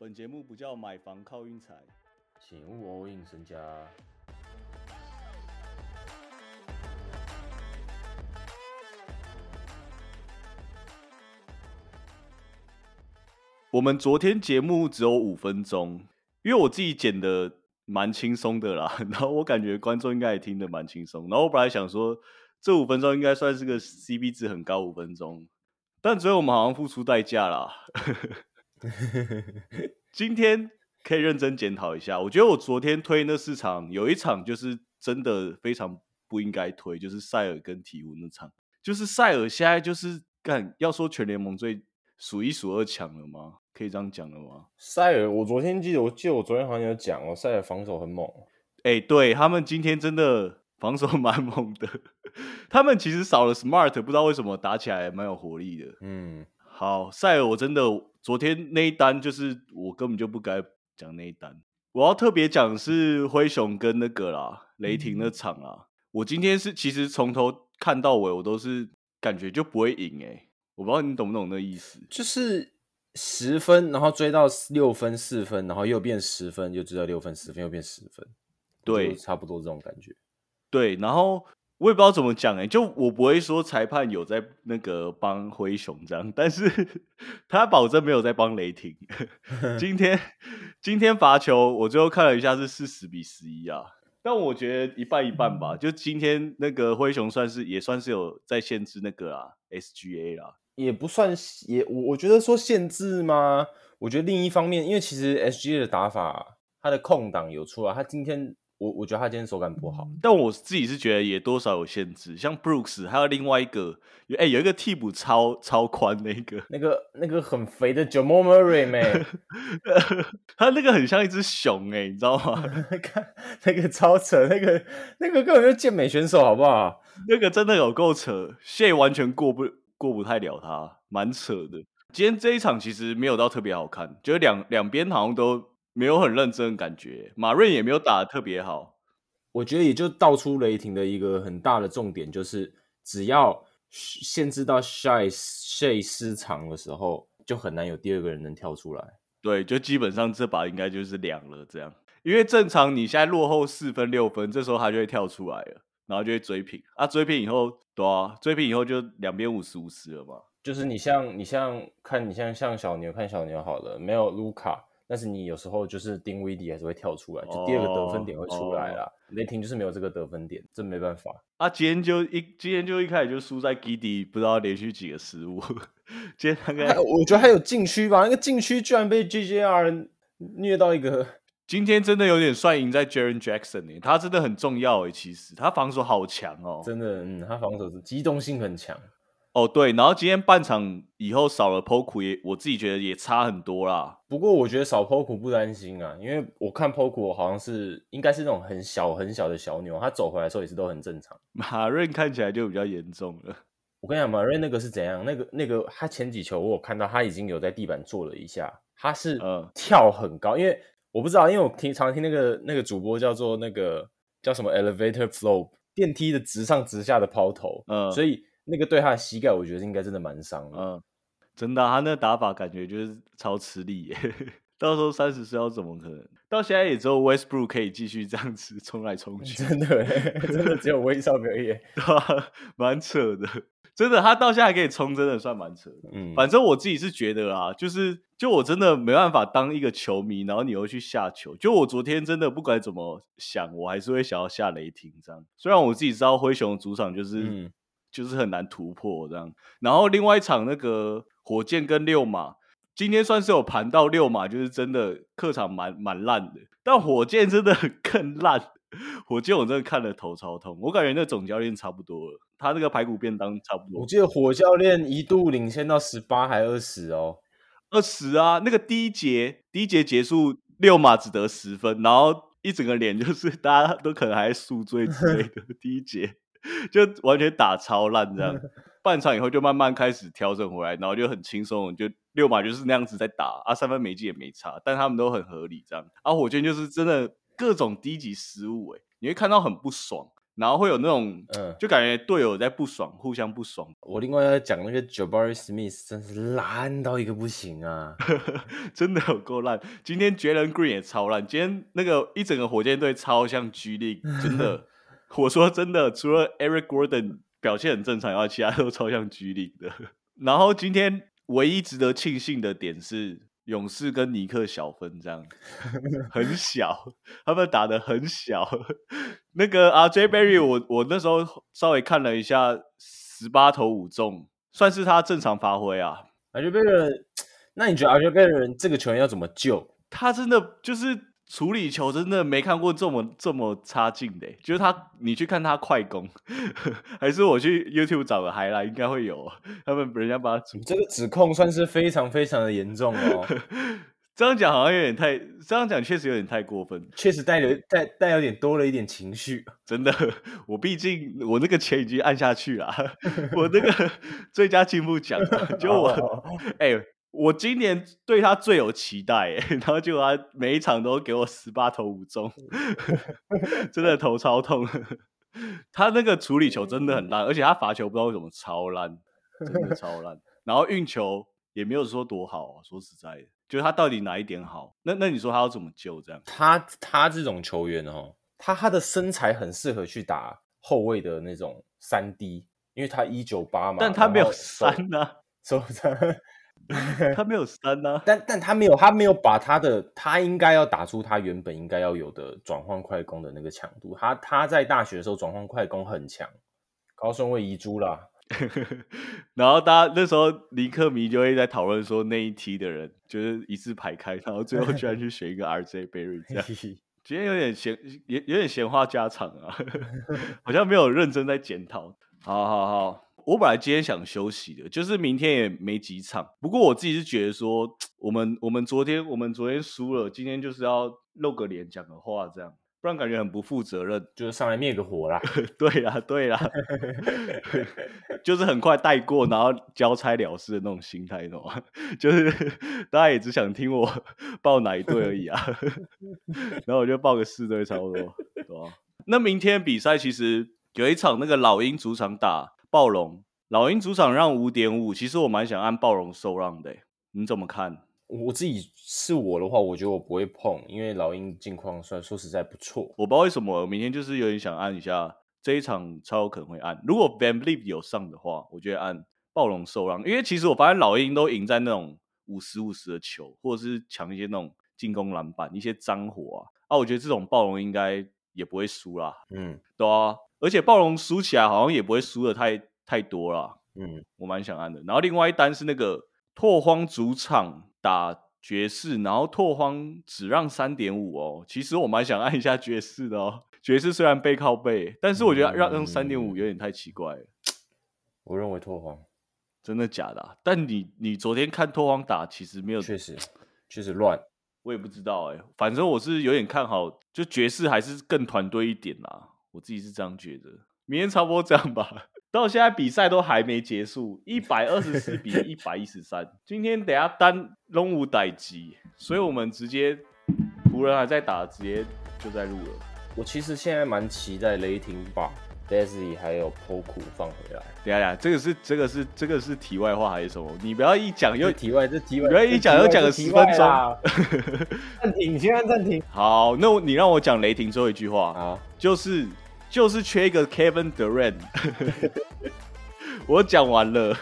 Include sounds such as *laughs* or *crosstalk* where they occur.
本节目不叫买房靠运财，请勿 all in 身家。我们昨天节目只有五分钟，因为我自己剪的蛮轻松的啦，*laughs* 然后我感觉观众应该也听得蛮轻松。然后我本来想说，这五分钟应该算是个 CP 值很高五分钟，但最后我们好像付出代价啦。*laughs* 今天可以认真检讨一下，我觉得我昨天推那四场，有一场就是真的非常不应该推，就是塞尔跟鹈鹕那场。就是塞尔现在就是干，要说全联盟最数一数二强了吗？可以这样讲了吗？塞尔，我昨天记得，我记得我昨天好像有讲哦，塞尔防守很猛。哎、对他们今天真的防守蛮猛的，*laughs* 他们其实少了 Smart，不知道为什么打起来蛮有活力的。嗯，好，塞尔，我真的昨天那一单就是我根本就不该讲那一单。我要特别讲是灰熊跟那个啦，雷霆那场啦。我今天是其实从头看到尾，我都是感觉就不会赢哎、我不知道你懂不懂那意思。就是十分，然后追到六分、四分，然后又变十分，又追到六分、十分，又变十分，对差不多这种感觉。对，然后我也不知道怎么讲哎、就我不会说裁判有在那个帮灰熊这样，但是 *laughs* 他保证没有在帮雷霆。*laughs* 今天今天罚球，我最后看了一下是四十比十一啊，但我觉得一半一半吧。就今天那个灰熊算是也算是有在限制那个啊 SGA 啦，也不算也我我觉得说限制吗？我觉得另一方面，因为其实 SGA 的打法，他的空档有出来，他今天我我觉得他今天手感不好。但我自己是觉得也多少有限制，像 Brooks 还有另外一个，哎、有一个替补超超宽那个，那个那个很肥的 Jamal Murray 没，*laughs* 他那个很像一只熊哎、你知道吗？*laughs* 看那个超扯，那个那个根本就健美选手，好不好？那个真的有够扯，谢完全过不过不太了他，蛮扯的。今天这一场其实没有到特别好看，就是两两边好像都没有很认真的感觉，马瑞也没有打的特别好。我觉得也就道出雷霆的一个很大的重点，就是只要限制到 Shay Shay 失常的时候，就很难有第二个人能跳出来。对，就基本上这把应该就是凉了这样，因为正常你现在落后四分六分，这时候他就会跳出来了，然后就会追平啊，追平以后，对啊，追平以后就两边五十五十了嘛。就是你像你像看你像像小牛看小牛好了，没有卢卡，但是你有时候就是丁威迪还是会跳出来，就第二个得分点会出来啦。雷霆就是没有这个得分点，这没办法。啊，今天就一今天就一开始就输在 Giddy，不知道连续几个失误。今天大概我觉得还有禁区吧，那个禁区居然被 GJR 虐到一个，*laughs* 今天真的有点算赢在 Jaren Jackson 呢、他真的很重要诶，其实他防守好强哦。真的，嗯，他防守是机动性很强。哦，对，然后今天半场以后少了 Poku 也，我自己觉得也差很多啦。不过我觉得少 Poku 不担心啊，因为我看 Poku 好像是应该是那种很小很小的小牛，他走回来的时候也是都很正常。马润看起来就比较严重了。我跟你讲，马瑞那个是怎样？那个那个他前几球我有看到他已经有在地板坐了一下，他是嗯跳很高，因为我不知道，因为我听常听那个那个主播叫做那个叫什么 elevator flow 电梯的直上直下的抛投，嗯所以那个对他的膝盖我觉得应该真的蛮伤的。嗯，真的啊、他那打法感觉就是超吃力耶。*laughs* 到时候三十岁要怎么可能？到现在也只有 Westbrook 可以继续这样子冲来冲去，真的欸，*laughs* 真的只有威少可以欸。对吧？蛮扯的，真的，他到现在还可以冲，真的算蛮扯的。嗯，反正我自己是觉得啊，就是就我真的没办法当一个球迷，然后你又去下球。就我昨天真的不管怎么想，我还是会想要下雷霆这样。虽然我自己知道灰熊的主场就是、嗯就是很难突破这样。然后另外一场那个火箭跟六马，今天算是有盘到六马，就是真的客场蛮蛮烂的，但火箭真的更烂。火箭我真的看了头超痛，我感觉那总教练差不多了，他那个排骨便当差不多我。记得火教练一度领先到十八还二十哦。二十啊，那个第一节第一节结束，六马只得十分，然后一整个脸就是 *laughs* 大家都可能还宿醉之类的。*laughs* 第一节就完全打超烂这样，半场以后就慢慢开始调整回来，然后就很轻松，就六码就是那样子在打啊，三分没进也没差，但他们都很合理这样。啊，火箭就是真的各种低级失误、哎，你会看到很不爽。然后会有那种，嗯，就感觉队友在不爽，互相不爽。我另外要讲那个 Jabari Smith 真是烂到一个不行啊，*laughs* 真的有够烂。今天 Jalen Green 也超烂，今天那个一整个火箭队超像 G League，，真的。*laughs* 我说真的，除了 Eric Gordon 表现很正常以外，其他都超像 G 力的。然后今天唯一值得庆幸的点是。勇士跟尼克小分这样，*laughs* 很小，他们打的很小。那个 RJ Berry，我我那时候稍微看了一下，十八投五中，算是他正常发挥啊。RJ Berry，那你觉得 RJ Berry 这个球员要怎么救？他真的就是。处理球真的没看过这么这么差劲的，就是他，你去看他快攻，*laughs* 还是我去 YouTube 找个海来，应该会有。他们人家把他这个指控算是非常非常的严重哦。*laughs* 这样讲好像有点太，这样讲确实有点太过分，确实带有带带有点多了一点情绪。真的，我毕竟我那个钱已经按下去了，*laughs* 我那个最佳进步奖，就我哎。我今年对他最有期待，*laughs* 然后结果他每一场都给我十八投五中，*laughs* 真的头超痛。*laughs* 他那个处理球真的很烂，而且他罚球不知道为什么超烂，真的超烂。然后运球也没有说多好，说实在的，就是他到底哪一点好？那那你说他要怎么救？这样？他他这种球员哦，他他的身材很适合去打后卫的那种三 D，因为他一九八嘛，但他没有三呢，手长。*laughs* 他没有删呢，但但他没有，他没有把他的他应该要打出他原本应该要有的转换快攻的那个强度。他他在大学的时候转换快攻很强，高顺位遗珠啦。*laughs* 然后大家那时候尼克迷就会在讨论说那一梯的人就是一字排开，然后最后居然去选一个 RJ Berry 这样。*laughs* 今天有点闲，有有点闲话家常啊，好像没有认真在检讨。好好好。我本来今天想休息的，就是明天也没几场。不过我自己是觉得说，我们我们昨天我们昨天输了，今天就是要露个脸讲个话，这样不然感觉很不负责任。就是上来灭个火啦。*laughs* 对啦，对啦，*laughs* 就是很快带过，然后交差了事的那种心态，懂吗？*laughs* 就是大家也只想听我报哪一队而已啊。然后我就报个四队差不多，对吧？那明天比赛其实有一场那个老鹰主场打。暴龙老鹰主场让五点五，其实我蛮想按暴龙受让的，你怎么看？我自己是我的话，我觉得我不会碰，因为老鹰近况算说实在不错。我不知道为什么，我明天就是有点想按一下这一场，超有可能会按。如果 Van Vliet 有上的话，我觉得按暴龙受让，因为其实我发现老鹰都赢在那种五十五十的球，或者是抢一些那种进攻篮板、一些脏活啊。啊，我觉得这种暴龙应该也不会输啦。嗯，对啊。而且暴龙输起来好像也不会输的太太多啦，嗯，我蛮想按的。然后另外一单是那个拓荒主场打爵士，然后拓荒只让三点五哦。其实我蛮想按一下爵士的哦。爵士虽然背靠背，但是我觉得让让三点五有点太奇怪了。我认为拓荒真的假的？但你你昨天看拓荒打，其实没有，确实确实乱。我也不知道哎，反正我是有点看好，就爵士还是更团队一点啦。我自己是这样觉得，明天差不多这样吧。到现在比赛都还没结束，一百二十四比一百一十三。今天等下单龙五逮鸡，所以我们直接湖人还在打，直接就在录了。我其实现在蛮期待雷霆把 Daisy 还有 Poku 放回来。等下，这个是这个是这个是题外话还是什么？你不要一讲又题外，这题外不要一讲又讲个十分钟。*laughs* 暂停，先按暂停。好，那你让我讲雷霆最后一句话啊，就是。就是缺一个 Kevin Durant，*laughs* 我讲完了。